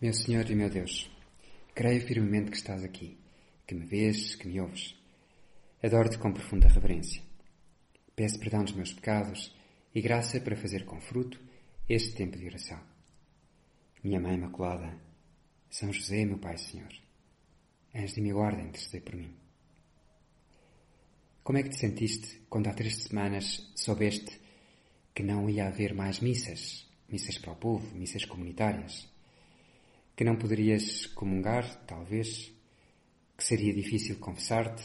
Meu Senhor e meu Deus, creio firmemente que estás aqui, que me vês, que me ouves. Adoro-te com profunda reverência. Peço perdão dos meus pecados e graça para fazer com fruto este tempo de oração. Minha Mãe Imaculada, São José, meu Pai Senhor, antes de minha guarda, intercedei por mim. Como é que te sentiste quando há três semanas soubeste que não ia haver mais missas, missas para o povo, missas comunitárias? Que não poderias comungar, talvez, que seria difícil confessar-te,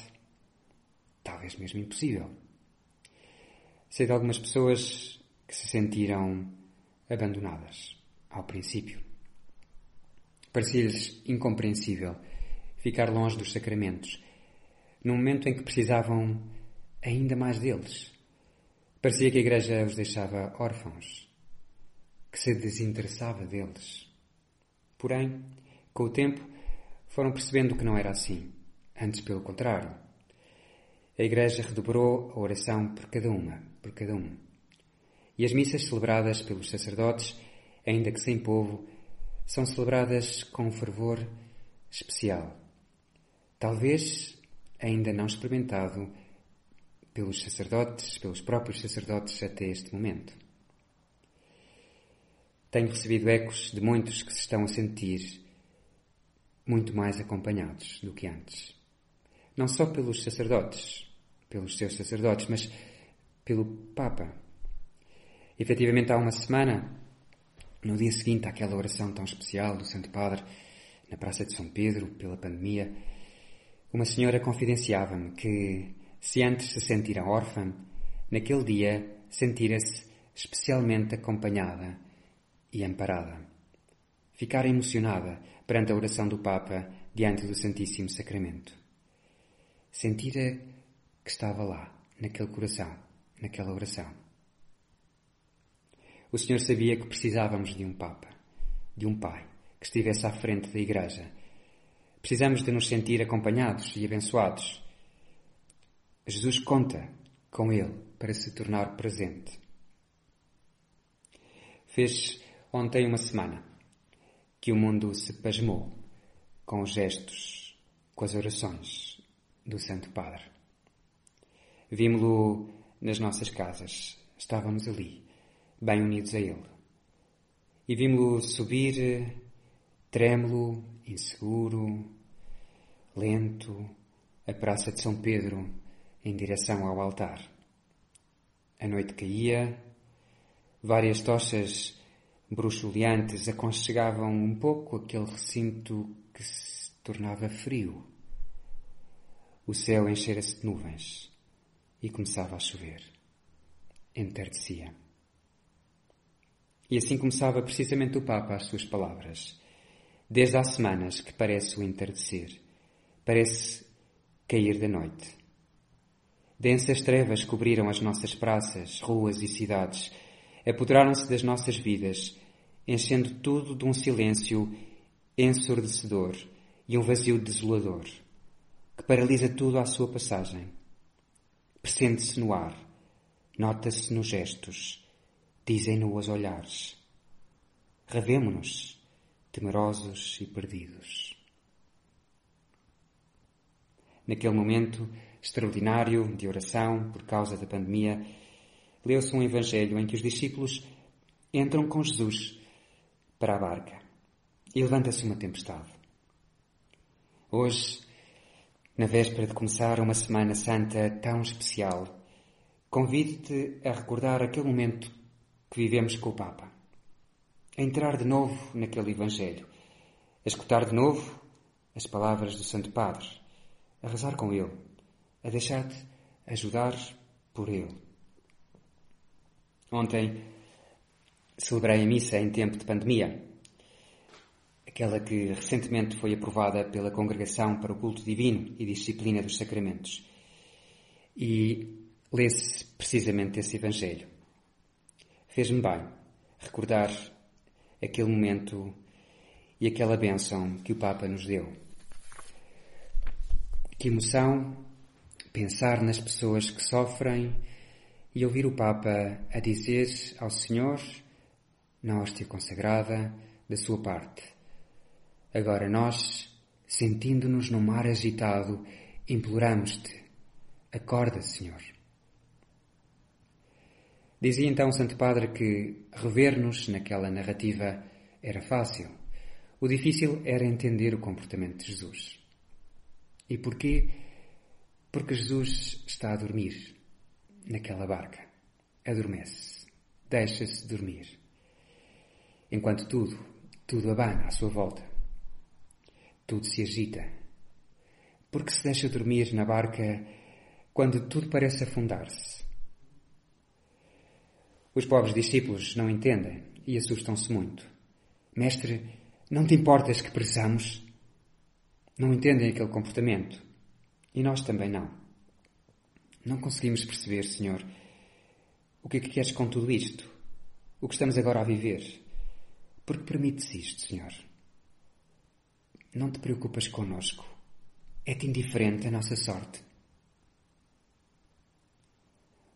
talvez mesmo impossível. Sei de algumas pessoas que se sentiram abandonadas ao princípio. Parecia-lhes incompreensível ficar longe dos sacramentos, num momento em que precisavam ainda mais deles. Parecia que a Igreja os deixava órfãos, que se desinteressava deles. Porém, com o tempo, foram percebendo que não era assim. Antes, pelo contrário. A Igreja redobrou a oração por cada uma, por cada um. E as missas celebradas pelos sacerdotes, ainda que sem povo, são celebradas com um fervor especial. Talvez ainda não experimentado pelos sacerdotes, pelos próprios sacerdotes até este momento. Tenho recebido ecos de muitos que se estão a sentir muito mais acompanhados do que antes. Não só pelos sacerdotes, pelos seus sacerdotes, mas pelo Papa. Efetivamente, há uma semana, no dia seguinte àquela oração tão especial do Santo Padre, na Praça de São Pedro, pela pandemia, uma senhora confidenciava-me que, se antes se sentira órfã, naquele dia sentira-se especialmente acompanhada e amparada. Ficara emocionada perante a oração do Papa diante do Santíssimo Sacramento. Sentira que estava lá, naquele coração, naquela oração. O Senhor sabia que precisávamos de um Papa, de um Pai, que estivesse à frente da Igreja. Precisamos de nos sentir acompanhados e abençoados. Jesus conta com Ele para se tornar presente. Fez Ontem, uma semana, que o mundo se pasmou com os gestos, com as orações do Santo Padre. Vimos-lo nas nossas casas, estávamos ali, bem unidos a Ele. E vimos-lo subir, trêmulo, inseguro, lento, a Praça de São Pedro em direção ao altar. A noite caía, várias tochas bruxuleantes aconchegavam um pouco aquele recinto que se tornava frio. O céu enchera-se de nuvens e começava a chover. Entardecia. E assim começava precisamente o Papa as suas palavras. Desde há semanas que parece o entardecer, parece cair da noite. Densas trevas cobriram as nossas praças, ruas e cidades, apoderaram-se das nossas vidas enchendo tudo de um silêncio ensurdecedor e um vazio desolador, que paralisa tudo à sua passagem. Pressente-se no ar, nota-se nos gestos, dizem-no os olhares. Revemo-nos, temerosos e perdidos. Naquele momento extraordinário de oração por causa da pandemia, leu-se um evangelho em que os discípulos entram com Jesus para a barca. E levanta-se uma tempestade. Hoje, na véspera de começar uma Semana Santa tão especial, convido-te a recordar aquele momento que vivemos com o Papa, a entrar de novo naquele Evangelho, a escutar de novo as palavras do Santo Padre, a rezar com Ele, a deixar-te ajudar por Ele. Ontem celebrei a missa em tempo de pandemia, aquela que recentemente foi aprovada pela Congregação para o Culto Divino e Disciplina dos Sacramentos. E lê-se precisamente esse Evangelho. Fez-me bem recordar aquele momento e aquela bênção que o Papa nos deu. Que emoção pensar nas pessoas que sofrem e ouvir o Papa a dizer ao Senhor na hóstia consagrada, da sua parte. Agora nós, sentindo-nos no mar agitado, imploramos-te: acorda, Senhor. Dizia então o Santo Padre que rever-nos naquela narrativa era fácil. O difícil era entender o comportamento de Jesus. E porquê? Porque Jesus está a dormir naquela barca. Adormece. Deixa-se dormir. Enquanto tudo, tudo abana à sua volta. Tudo se agita. Porque se deixa dormir na barca quando tudo parece afundar-se. Os pobres discípulos não entendem e assustam-se muito. Mestre, não te importas que precisamos? Não entendem aquele comportamento. E nós também não. Não conseguimos perceber, Senhor, o que é que queres com tudo isto? O que estamos agora a viver? Porque permites isto, Senhor? Não te preocupas conosco. É-te indiferente a nossa sorte.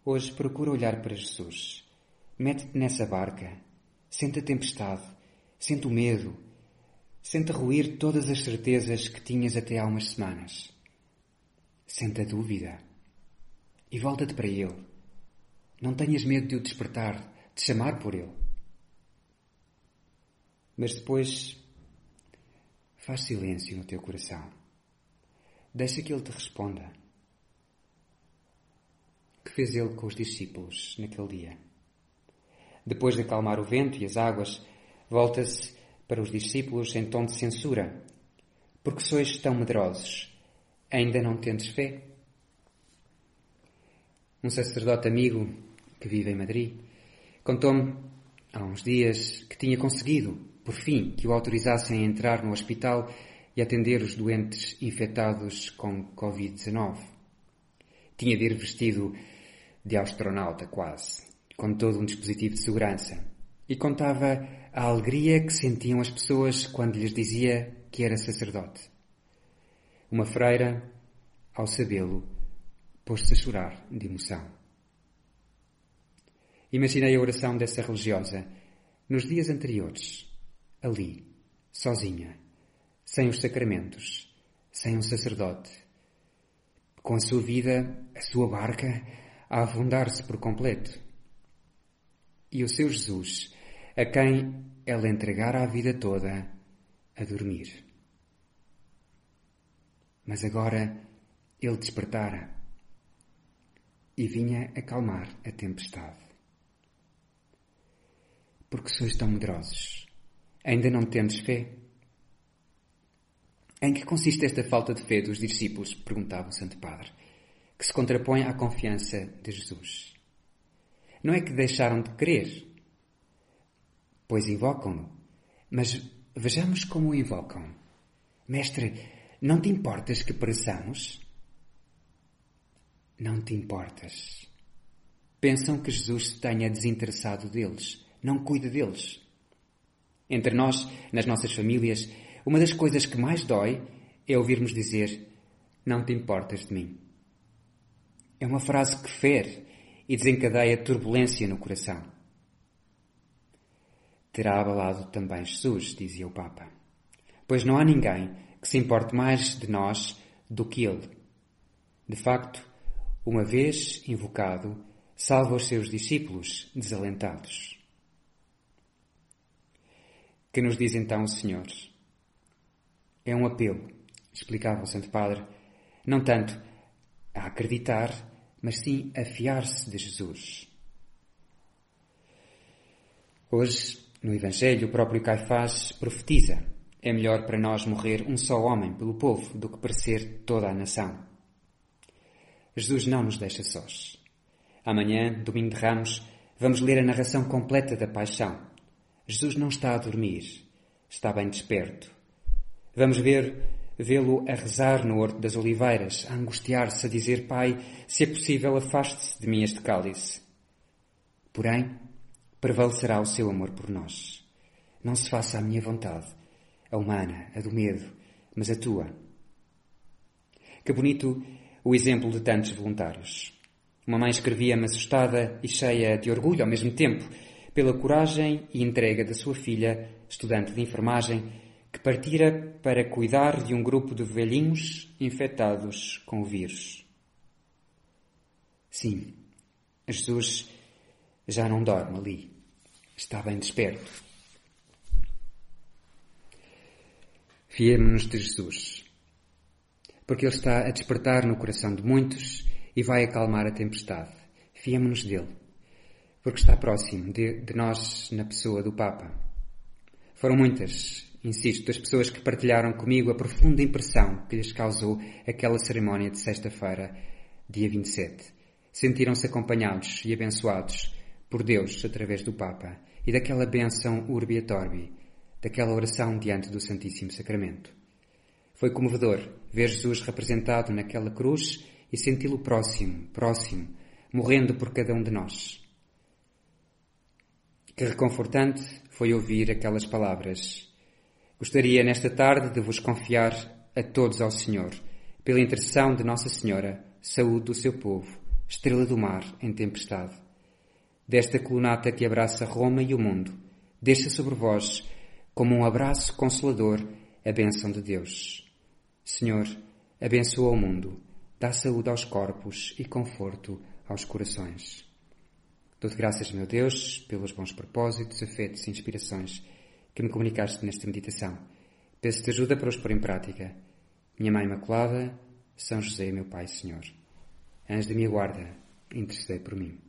Hoje procura olhar para Jesus. Mete-te nessa barca. Sente a tempestade. Sente o medo. Sente ruir todas as certezas que tinhas até há umas semanas. Sente a dúvida. E volta-te para Ele. Não tenhas medo de o despertar, de chamar por Ele. Mas depois faz silêncio no teu coração. Deixa que Ele te responda. Que fez Ele com os discípulos naquele dia? Depois de acalmar o vento e as águas, volta-se para os discípulos em tom de censura. Porque sois tão medrosos? Ainda não tendes fé? Um sacerdote amigo que vive em Madrid contou-me há uns dias que tinha conseguido por fim, que o autorizassem a entrar no hospital e atender os doentes infectados com Covid-19. Tinha de ir vestido de astronauta quase, com todo um dispositivo de segurança, e contava a alegria que sentiam as pessoas quando lhes dizia que era sacerdote. Uma freira, ao sabê-lo, pôs-se a chorar de emoção. Imaginei a oração dessa religiosa nos dias anteriores, ali, sozinha, sem os sacramentos, sem um sacerdote, com a sua vida, a sua barca, a afundar-se por completo. E o seu Jesus, a quem ela entregara a vida toda, a dormir. Mas agora ele despertara e vinha acalmar a tempestade. Porque sois tão medrosos Ainda não tendes fé? Em que consiste esta falta de fé dos discípulos? perguntava o Santo Padre, que se contrapõe à confiança de Jesus. Não é que deixaram de crer, pois invocam-no, mas vejamos como o invocam. Mestre, não te importas que pereçamos? Não te importas. Pensam que Jesus se tenha desinteressado deles, não cuida deles. Entre nós, nas nossas famílias, uma das coisas que mais dói é ouvirmos dizer: Não te importas de mim. É uma frase que fere e desencadeia turbulência no coração. Terá abalado também Jesus, dizia o Papa, pois não há ninguém que se importe mais de nós do que ele. De facto, uma vez invocado, salva os seus discípulos desalentados. Que nos diz então o Senhor? É um apelo, explicava o Santo Padre, não tanto a acreditar, mas sim a fiar-se de Jesus. Hoje, no Evangelho, o próprio Caifás profetiza: é melhor para nós morrer um só homem pelo povo do que perecer toda a nação. Jesus não nos deixa sós. Amanhã, domingo de Ramos, vamos ler a narração completa da paixão Jesus não está a dormir, está bem desperto. Vamos ver, vê-lo a rezar no Horto das Oliveiras, a angustiar-se, a dizer, Pai, se é possível, afaste-se de mim este cálice. Porém, prevalecerá o seu amor por nós. Não se faça a minha vontade, a humana, a do medo, mas a tua. Que bonito o exemplo de tantos voluntários. Uma mãe escrevia-me assustada e cheia de orgulho ao mesmo tempo pela coragem e entrega da sua filha, estudante de enfermagem, que partira para cuidar de um grupo de velhinhos infectados com o vírus. Sim, Jesus já não dorme ali. Está bem desperto. Fiemos-nos de Jesus, porque Ele está a despertar no coração de muitos e vai acalmar a tempestade. Fiemos-nos dele, porque está próximo de, de nós na pessoa do Papa. Foram muitas, insisto, as pessoas que partilharam comigo a profunda impressão que lhes causou aquela cerimónia de sexta-feira, dia 27. Sentiram-se acompanhados e abençoados por Deus através do Papa e daquela benção urbi et orbi, daquela oração diante do Santíssimo Sacramento. Foi comovedor ver Jesus representado naquela cruz e senti-lo próximo, próximo, morrendo por cada um de nós. Que reconfortante foi ouvir aquelas palavras. Gostaria nesta tarde de vos confiar a todos ao Senhor, pela intercessão de Nossa Senhora, saúde do seu povo, estrela do mar em tempestade. Desta colunata que abraça Roma e o mundo, deixa sobre vós, como um abraço consolador, a bênção de Deus. Senhor, abençoa o mundo, dá saúde aos corpos e conforto aos corações. Dou-te graças, meu Deus, pelos bons propósitos, afetos e inspirações que me comunicaste nesta meditação. Peço-te ajuda para os pôr em prática. Minha Mãe Imaculada, São José, meu Pai Senhor. Anjo de minha guarda, intercedei por mim.